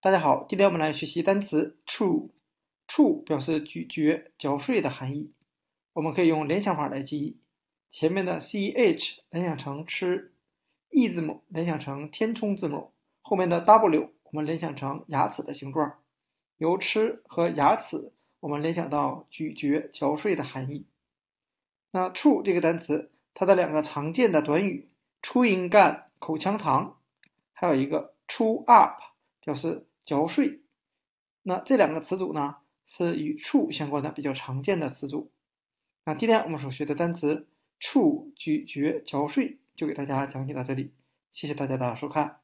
大家好，今天我们来学习单词 chew。chew 表示咀嚼、嚼碎的含义。我们可以用联想法来记忆，前面的 ch 联想成吃，e 字母联想成填充字母，后面的 w 我们联想成牙齿的形状。由吃和牙齿，我们联想到咀嚼、嚼碎的含义。那 chew 这个单词，它的两个常见的短语 chewing gum 口香糖，还有一个 chew up 表示嚼碎。那这两个词组呢，是与处相关的比较常见的词组。那今天我们所学的单词处咀嚼、嚼碎，就给大家讲解到这里，谢谢大家的收看。